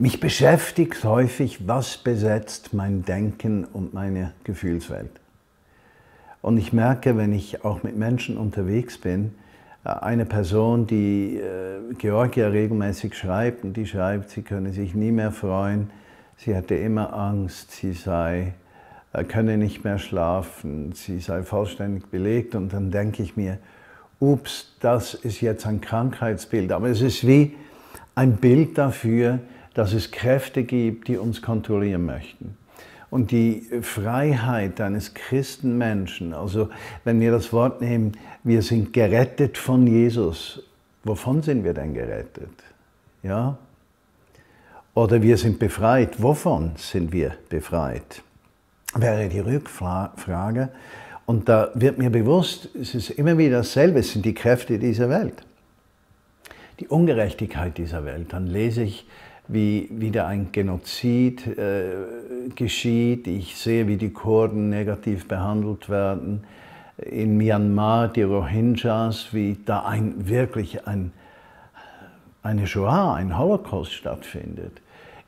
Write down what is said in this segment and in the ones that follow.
Mich beschäftigt häufig, was besetzt mein Denken und meine Gefühlswelt. Und ich merke, wenn ich auch mit Menschen unterwegs bin, eine Person, die äh, Georgia regelmäßig schreibt, und die schreibt, sie könne sich nie mehr freuen, sie hätte immer Angst, sie sei, äh, könne nicht mehr schlafen, sie sei vollständig belegt. Und dann denke ich mir, ups, das ist jetzt ein Krankheitsbild. Aber es ist wie ein Bild dafür, dass es Kräfte gibt, die uns kontrollieren möchten. Und die Freiheit eines Christenmenschen, also wenn wir das Wort nehmen, wir sind gerettet von Jesus. Wovon sind wir denn gerettet? Ja? Oder wir sind befreit. Wovon sind wir befreit? Wäre die Rückfrage. Und da wird mir bewusst, es ist immer wieder dasselbe, es sind die Kräfte dieser Welt. Die Ungerechtigkeit dieser Welt. Dann lese ich wie wieder ein Genozid äh, geschieht. Ich sehe, wie die Kurden negativ behandelt werden. In Myanmar die Rohingyas, wie da ein, wirklich ein, eine Shoah, ein Holocaust stattfindet.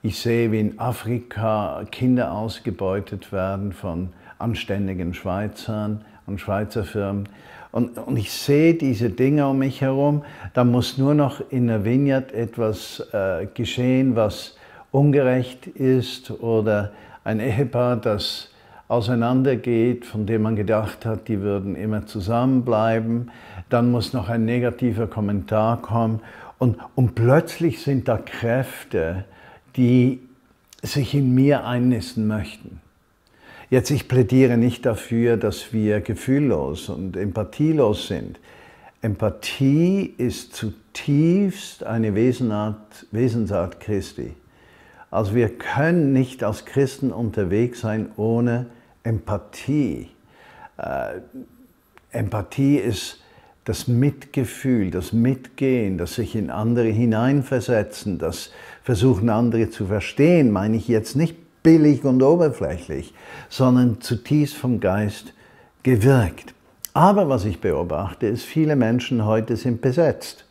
Ich sehe, wie in Afrika Kinder ausgebeutet werden von anständigen Schweizern und Schweizer Firmen. Und, und, ich sehe diese Dinge um mich herum. Da muss nur noch in der Vineyard etwas äh, geschehen, was ungerecht ist oder ein Ehepaar, das auseinandergeht, von dem man gedacht hat, die würden immer zusammenbleiben. Dann muss noch ein negativer Kommentar kommen. Und, und plötzlich sind da Kräfte, die sich in mir einnisten möchten. Jetzt, ich plädiere nicht dafür, dass wir gefühllos und empathielos sind. Empathie ist zutiefst eine Wesenart, Wesensart Christi. Also wir können nicht als Christen unterwegs sein ohne Empathie. Äh, Empathie ist das Mitgefühl, das Mitgehen, das sich in andere hineinversetzen, das Versuchen, andere zu verstehen, meine ich jetzt nicht billig und oberflächlich, sondern zutiefst vom Geist gewirkt. Aber was ich beobachte, ist, viele Menschen heute sind besetzt.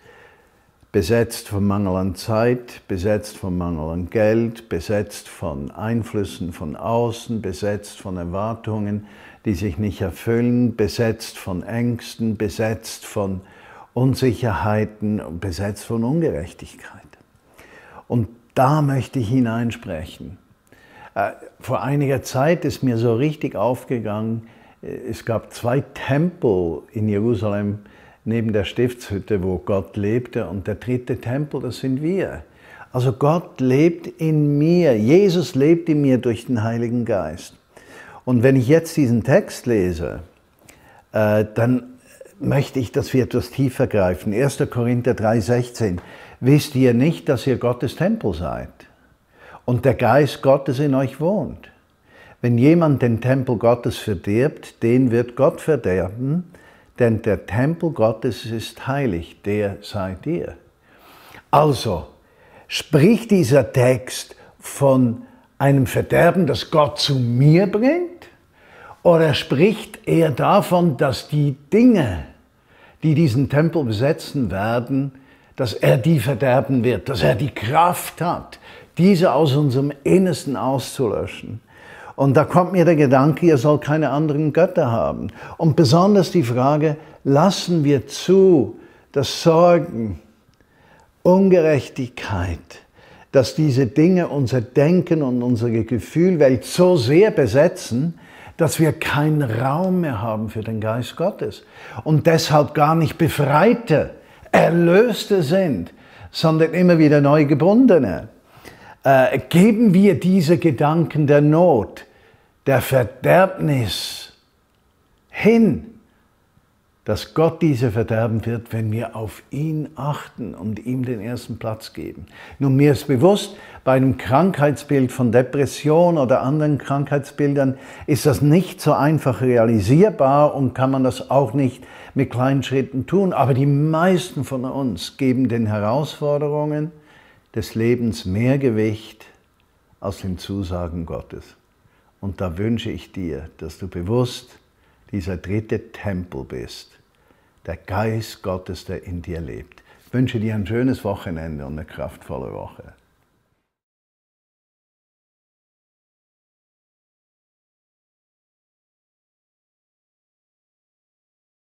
Besetzt vom Mangel an Zeit, besetzt vom Mangel an Geld, besetzt von Einflüssen von außen, besetzt von Erwartungen, die sich nicht erfüllen, besetzt von Ängsten, besetzt von Unsicherheiten, besetzt von Ungerechtigkeit. Und da möchte ich hineinsprechen. Äh, vor einiger Zeit ist mir so richtig aufgegangen, äh, es gab zwei Tempel in Jerusalem neben der Stiftshütte, wo Gott lebte. Und der dritte Tempel, das sind wir. Also Gott lebt in mir, Jesus lebt in mir durch den Heiligen Geist. Und wenn ich jetzt diesen Text lese, äh, dann möchte ich, dass wir etwas tiefer greifen. 1. Korinther 3,16. Wisst ihr nicht, dass ihr Gottes Tempel seid? Und der Geist Gottes in euch wohnt. Wenn jemand den Tempel Gottes verdirbt, den wird Gott verderben, denn der Tempel Gottes ist heilig, der seid ihr. Also spricht dieser Text von einem Verderben, das Gott zu mir bringt? Oder spricht er davon, dass die Dinge, die diesen Tempel besetzen werden, dass er die verderben wird, dass er die Kraft hat, diese aus unserem Innersten auszulöschen. Und da kommt mir der Gedanke, ihr sollt keine anderen Götter haben. Und besonders die Frage, lassen wir zu, dass Sorgen, Ungerechtigkeit, dass diese Dinge unser Denken und unsere Gefühlwelt so sehr besetzen, dass wir keinen Raum mehr haben für den Geist Gottes und deshalb gar nicht Befreite, Erlöste sind, sondern immer wieder neu gebundene äh, geben wir diese Gedanken der Not, der Verderbnis hin, dass Gott diese verderben wird, wenn wir auf ihn achten und ihm den ersten Platz geben. Nun, mir ist bewusst, bei einem Krankheitsbild von Depression oder anderen Krankheitsbildern ist das nicht so einfach realisierbar und kann man das auch nicht mit kleinen Schritten tun. Aber die meisten von uns geben den Herausforderungen des Lebens mehr Gewicht als den Zusagen Gottes. Und da wünsche ich dir, dass du bewusst dieser dritte Tempel bist, der Geist Gottes, der in dir lebt. Ich wünsche dir ein schönes Wochenende und eine kraftvolle Woche.